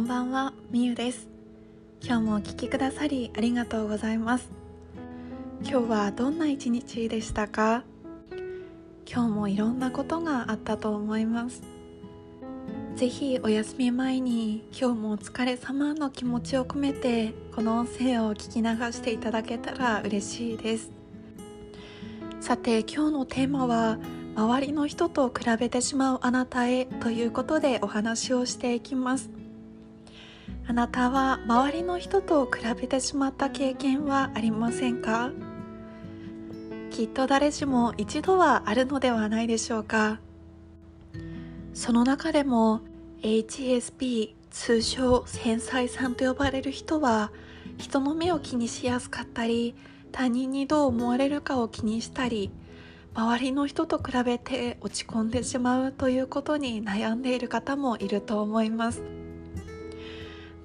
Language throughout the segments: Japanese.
んばんは、みゆです。今日もお聴きくださりありがとうございます。今日はどんな一日でしたか？今日もいろんなことがあったと思います。ぜひお休み前に今日もお疲れ様の気持ちを込めてこの音声を聞き流していただけたら嬉しいです。さて今日のテーマは周りの人と比べてしまうあなたへということでお話をしていきます。あなたは周りの人と比べてしまった経験はありませんか？きっと誰しも一度はあるのではないでしょうか？その中でも HSP 通称繊細さんと呼ばれる人は人の目を気にしやすかったり他人にどう思われるかを気にしたり周りの人と比べて落ち込んでしまうということに悩んでいる方もいると思います。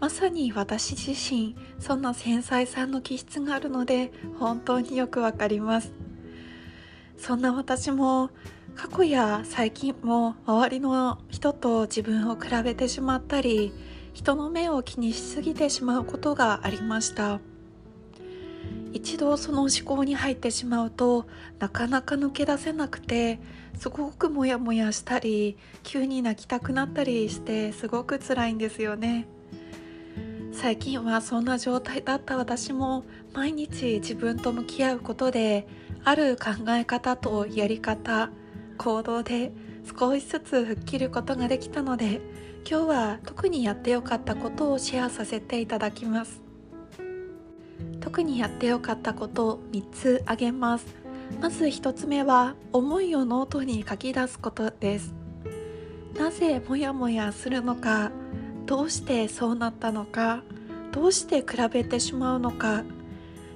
まさに私自身そんな繊細さんの気質があるので本当によくわかります。そんな私も過去や最近も周りの人と自分を比べてしまったり人の目を気にしすぎてしまうことがありました。一度その思考に入ってしまうとなかなか抜け出せなくてすごくモヤモヤしたり急に泣きたくなったりしてすごく辛いんですよね。最近はそんな状態だった私も毎日自分と向き合うことである考え方とやり方行動で少しずつ吹っ切ることができたので今日は特にやってよかったことをシェアさせていただきます。特にやってよかったことを3つ挙げます。まず1つ目は思いをノートに書き出すことです。なぜモヤモヤするのか。どうしてそうなったのかどうして比べてしまうのか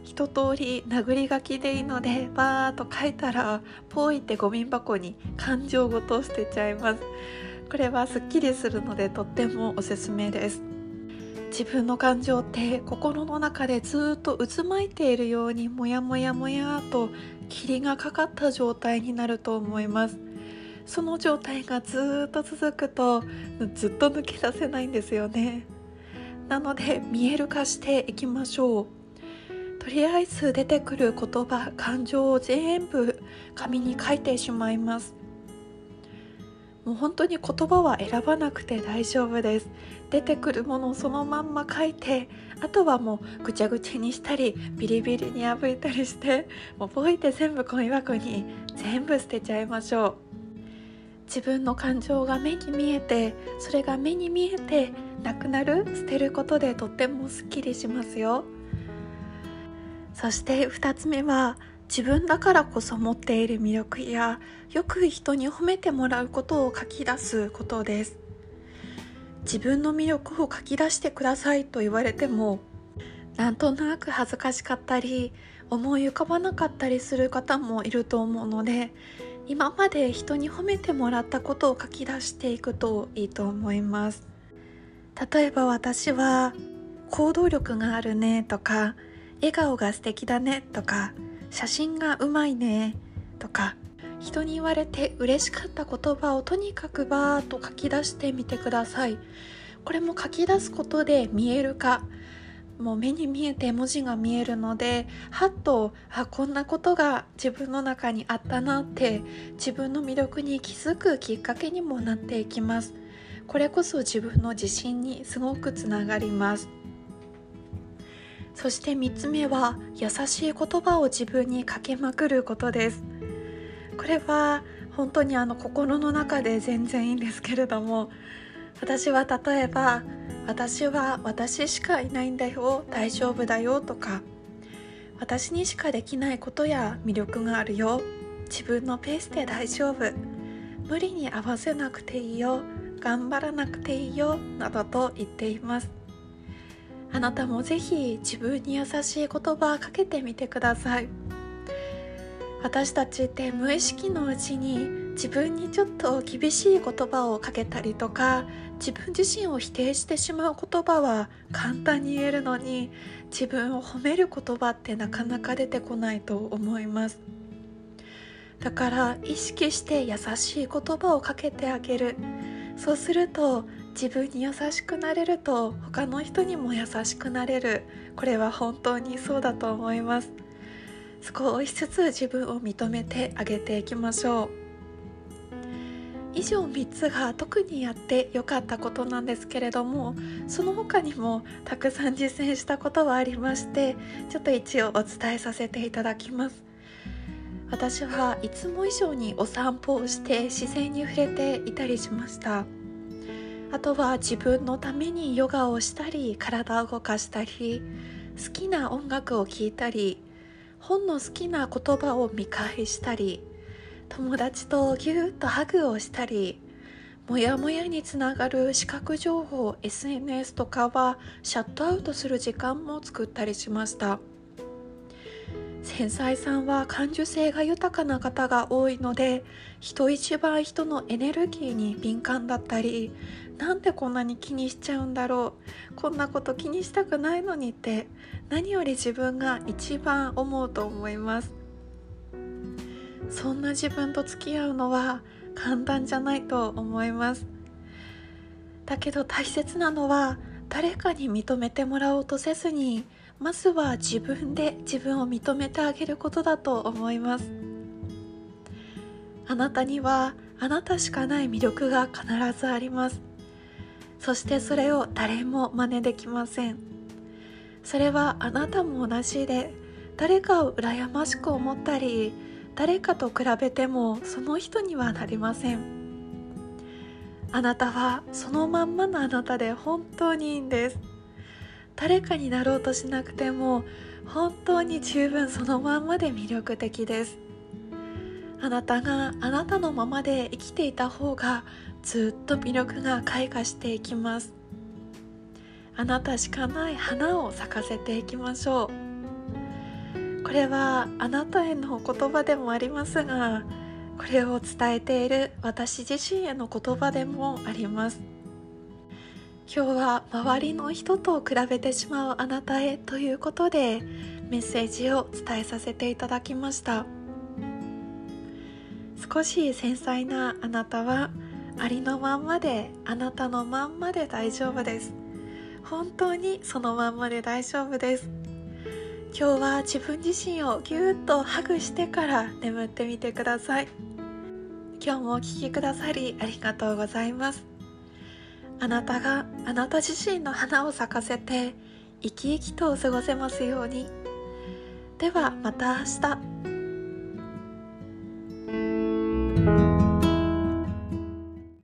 一通り殴り書きでいいのでバーッと書いたらポイってゴミ箱に感情ごと捨てちゃいます。これはすっきりするのでとってもおすすめです。自分の感情って心の中でずっと渦巻いているようにモヤモヤモヤと霧がかかった状態になると思います。その状態がずっと続くとずっと抜け出せないんですよね。なので見える化していきましょう。とりあえず出てくる言葉感情を全部紙に書いてしまいます。もう本当に言葉は選ばなくて大丈夫です。出てくるものをそのまんま書いてあとはもうぐちゃぐちゃにしたりビリビリに破いたりしてもうポイって全部ゴミ箱に全部捨てちゃいましょう。自分の感情が目に見えてそれが目に見えてなくなる捨てることでとってもすっきりしますよ。そして2つ目は自分だからこそ持っている魅力やよく人に褒めてもらうことを書き出すことです。自分の魅力を書き出してくださいと言われてもなんとなく恥ずかしかったり思い浮かばなかったりする方もいると思うので今まで人に褒めてもらったことを書き出していくといいと思います。例えば私は行動力があるねとか笑顔が素敵だねとか写真がうまいねとか人に言われて嬉しかった言葉をとにかくバーッと書き出してみてください。これも書き出すことで見える化もう目に見えて文字が見えるのではっとあこんなことが自分の中にあったなって自分の魅力に気づくきっかけにもなっていきます。これこそ自分の自信にすごくつながります。そして3つ目は優しい言葉を自分にかけまくることです。これは本当にあの心の中で全然いいんですけれども私は例えば私は私しかいないんだよ大丈夫だよとか私にしかできないことや魅力があるよ自分のペースで大丈夫無理に合わせなくていいよ頑張らなくていいよなどと言っています。あなたもぜひ自分に優しい言葉をかけてみてください。私たちって無意識のうちに自分にちょっと厳しい言葉をかけたりとか自分自身を否定してしまう言葉は簡単に言えるのに自分を褒める言葉ってなかなか出てこないと思います。だから意識して優しい言葉をかけてあげる。そうすると自分に優しくなれると他の人にも優しくなれる。これは本当にそうだと思います。少しずつ自分を認めてあげていきましょう。以上3つが特にやってよかったことなんですけれどもその他にもたくさん実践したことはありましてちょっと一応お伝えさせていただきます。私はいつも以上にお散歩をして自然に触れていたりしました。あとは自分のためにヨガをしたり体を動かしたり好きな音楽を聴いたり本の好きな言葉を見返したり友達とぎゅっとハグをしたりもやもやにつながる視覚情報 SNS とかはシャットアウトする時間も作ったりしました。繊細さんは感受性が豊かな方が多いので人一倍人のエネルギーに敏感だったりなんでこんなに気にしちゃうんだろうこんなこと気にしたくないのにって何より自分が一番思うと思います。そんな自分と付き合うのは簡単じゃないと思います。だけど大切なのは誰かに認めてもらおうとせずにまずは自分で自分を認めてあげることだと思います。あなたにはあなたしかない魅力が必ずあります。そしてそれを誰も真似できません。それはあなたも同じで誰かを羨ましく思ったり誰かと比べてもその人にはなりません。あなたはそのまんまのあなたで本当にいいんです。誰かになろうとしなくても本当に十分そのまんまで魅力的です。あなたがあなたのままで生きていた方がずっと魅力が開花していきます。あなたしかない花を咲かせていきましょう。これはあなたへの言葉でもありますがこれを伝えている私自身への言葉でもあります。今日は周りの人と比べてしまうあなたへということでメッセージを伝えさせていただきました。少し繊細なあなたはありのまんまであなたのまんまで大丈夫です。本当にそのまんまで大丈夫です。今日は自分自身をぎゅっとハグしてから眠ってみてください。今日もお聴きくださりありがとうございます。あなたがあなた自身の花を咲かせて生き生きと過ごせますように。ではまた明日。